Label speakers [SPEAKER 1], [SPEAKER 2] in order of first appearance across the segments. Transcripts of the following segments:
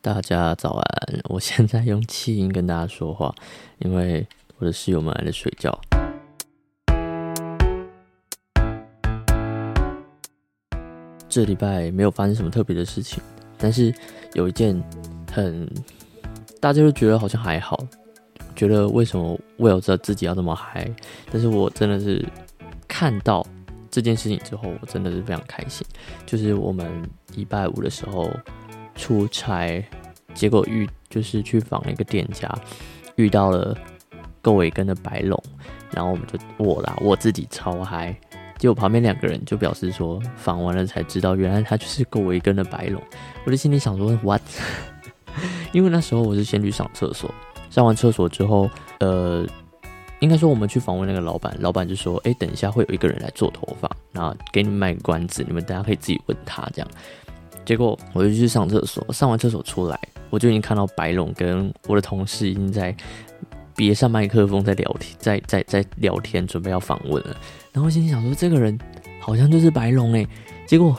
[SPEAKER 1] 大家早安！我现在用气音跟大家说话，因为我的室友们还在睡觉。这礼拜没有发生什么特别的事情，但是有一件很大家都觉得好像还好，觉得为什么我有知道自己要这么嗨？但是我真的是看到这件事情之后，我真的是非常开心。就是我们礼拜五的时候出差，结果遇就是去访了一个店家，遇到了够尾根的白龙，然后我们就我啦，我自己超嗨。结果旁边两个人就表示说，访完了才知道，原来他就是够维根的白龙。我的心里想说，what？因为那时候我是先去上厕所，上完厕所之后，呃，应该说我们去访问那个老板，老板就说，哎，等一下会有一个人来做头发，然后给你卖个关子，你们大家可以自己问他这样。结果我就去上厕所，上完厕所出来，我就已经看到白龙跟我的同事已经在别上麦克风在聊天，在在在聊天，准备要访问了。然后心里想说，这个人好像就是白龙哎。结果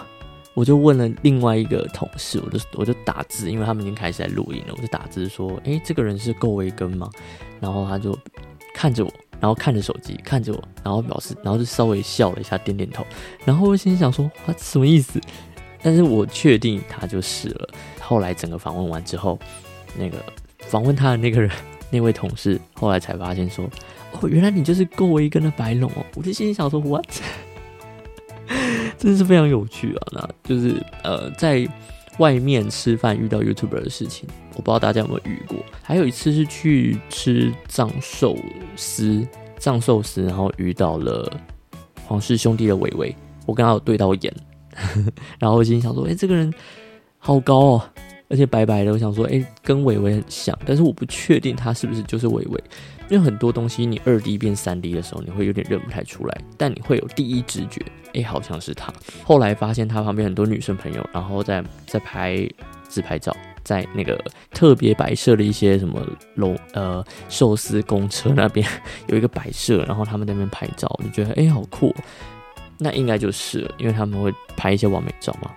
[SPEAKER 1] 我就问了另外一个同事，我就我就打字，因为他们已经开始在录音了，我就打字说，哎，这个人是够威根吗？然后他就看着我，然后看着手机，看着我，然后表示，然后就稍微笑了一下，点点头。然后我心里想说，他什么意思？但是我确定他就是了。后来整个访问完之后，那个访问他的那个人，那位同事，后来才发现说。哦，原来你就是够维根的白龙哦！我就心里想说，what？真是非常有趣啊！那就是呃，在外面吃饭遇到 YouTuber 的事情，我不知道大家有没有遇过。还有一次是去吃藏寿司，藏寿司，然后遇到了皇室兄弟的伟伟，我跟他有对到眼，然后我心想说，哎，这个人好高哦，而且白白的，我想说，哎，跟伟伟很像，但是我不确定他是不是就是伟伟。因为很多东西你二 D 变三 D 的时候，你会有点认不太出来，但你会有第一直觉，哎，好像是他。后来发现他旁边很多女生朋友，然后在在拍自拍照，在那个特别摆设的一些什么楼呃寿司公车那边 有一个摆设，然后他们在那边拍照，就觉得哎好酷，那应该就是了，因为他们会拍一些完美照嘛。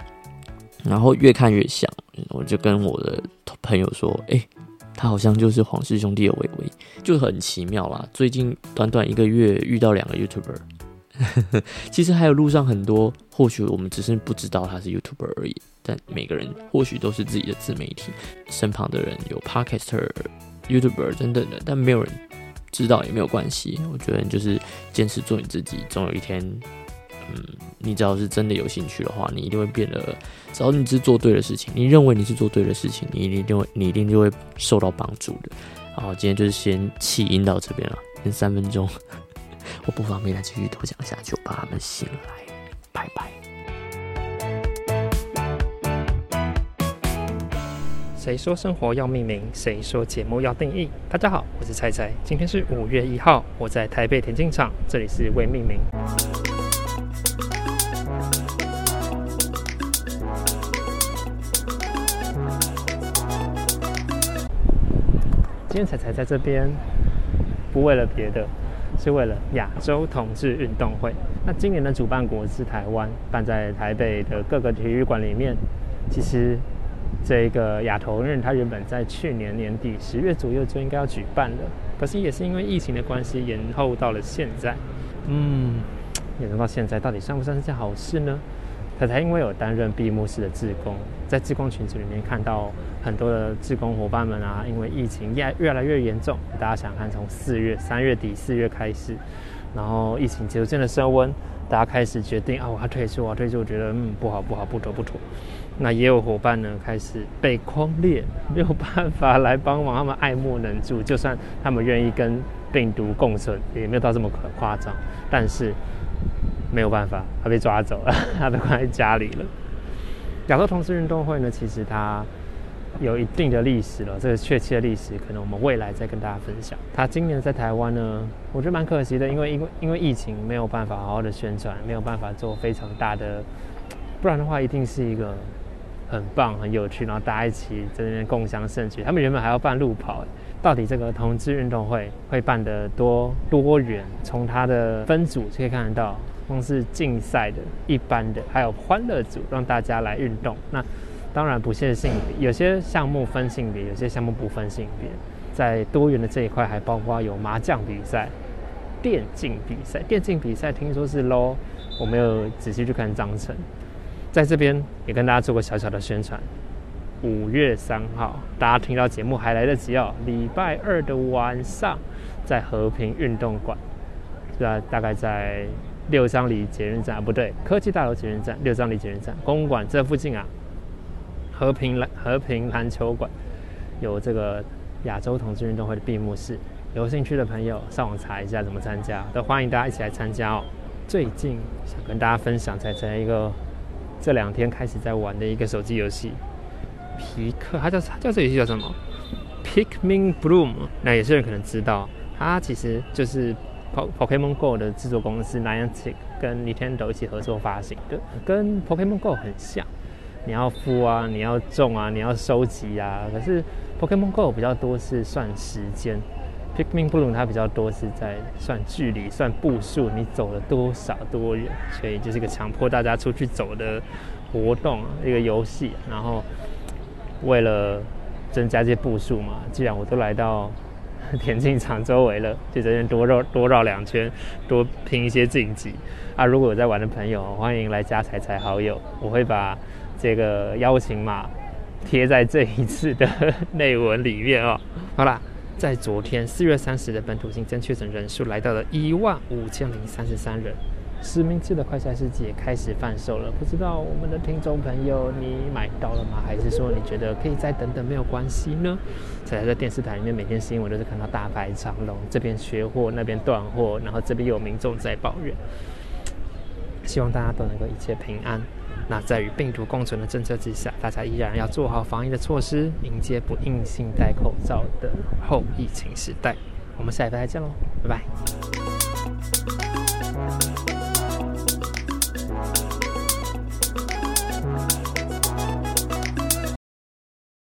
[SPEAKER 1] 然后越看越像，我就跟我的朋友说，哎。他好像就是皇室兄弟的伟伟，就很奇妙啦。最近短短一个月遇到两个 YouTuber，其实还有路上很多，或许我们只是不知道他是 YouTuber 而已。但每个人或许都是自己的自媒体，身旁的人有 Podcaster、YouTuber 等等的，但没有人知道也没有关系。我觉得就是坚持做你自己，总有一天。嗯，你只要是真的有兴趣的话，你一定会变得。只要你是做对的事情，你认为你是做对的事情，你一定就会，你一定就会受到帮助的。好，今天就是先弃音到这边了，先三分钟，我不方便再继续多讲下去，我怕他们醒来。拜拜。
[SPEAKER 2] 谁说生活要命名？谁说节目要定义？大家好，我是菜菜，今天是五月一号，我在台北田径场，这里是未命名。今天彩彩在这边，不为了别的，是为了亚洲同志运动会。那今年的主办国是台湾，办在台北的各个体育馆里面。其实，这个亚投运它原本在去年年底十月左右就应该要举办了，可是也是因为疫情的关系延后到了现在。嗯，延后到现在，到底算不算是件好事呢？彩彩因为有担任闭幕式的志工，在志工群组里面看到。很多的志工伙伴们啊，因为疫情越越来越严重，大家想看从四月三月底四月开始，然后疫情逐渐的升温，大家开始决定啊，我要退出，我要退出，我觉得嗯不好不好不妥不妥。那也有伙伴呢开始被框列，没有办法来帮忙，他们爱莫能助，就算他们愿意跟病毒共存，也没有到这么可夸张，但是没有办法，他被抓走了，他被关在家里了。亚洲同志运动会呢，其实它。有一定的历史了，这个确切的历史可能我们未来再跟大家分享。他今年在台湾呢，我觉得蛮可惜的，因为因为因为疫情没有办法好好的宣传，没有办法做非常大的，不然的话一定是一个很棒很有趣，然后大家一起在那边共享盛举。他们原本还要办路跑，到底这个同志运动会会办得多多远？从它的分组就可以看得到，光是竞赛的、一般的，还有欢乐组，让大家来运动。那当然不限性别，有些项目分性别，有些项目不分性别。在多元的这一块，还包括有麻将比赛、电竞比赛。电竞比赛听说是 low，我没有仔细去看章程。在这边也跟大家做个小小的宣传。五月三号，大家听到节目还来得及哦。礼拜二的晚上，在和平运动馆，是啊，大概在六张里捷运站啊，不对，科技大楼捷运站，六张里捷运站公馆这附近啊。和平篮和平篮球馆有这个亚洲同志运动会的闭幕式，有兴趣的朋友上网查一下怎么参加，都欢迎大家一起来参加哦。最近想跟大家分享，在在一个这两天开始在玩的一个手机游戏。皮克，它叫它叫这游戏叫什么？PICK MIN Bloom。那有些人可能知道，它其实就是 Pokemon Go 的制作公司 Niantic 跟 Nintendo 一起合作发行的，跟 Pokemon Go 很像。你要孵啊，你要种啊，你要收集啊。可是 Pokemon Go 比较多是算时间，Pikmin Bloom 它比较多是在算距离、算步数，你走了多少多远。所以就是一个强迫大家出去走的活动，一个游戏。然后。为了增加这些步数嘛，既然我都来到 田径场周围了，就这边多绕多绕两圈，多拼一些晋级啊！如果有在玩的朋友，欢迎来加彩彩好友，我会把这个邀请码贴在这一次的 内文里面哦。好啦，在昨天四月三十的本土新增确诊人数来到了一万五千零三十三人。实名制的快筛试剂也开始贩售了，不知道我们的听众朋友你买到了吗？还是说你觉得可以再等等没有关系呢？才在电视台里面每天新闻都是看到大排长龙，这边缺货那边断货，然后这边有民众在抱怨。希望大家都能够一切平安。那在与病毒共存的政策之下，大家依然要做好防疫的措施，迎接不硬性戴口罩的后疫情时代。我们下一拜再见喽，拜拜。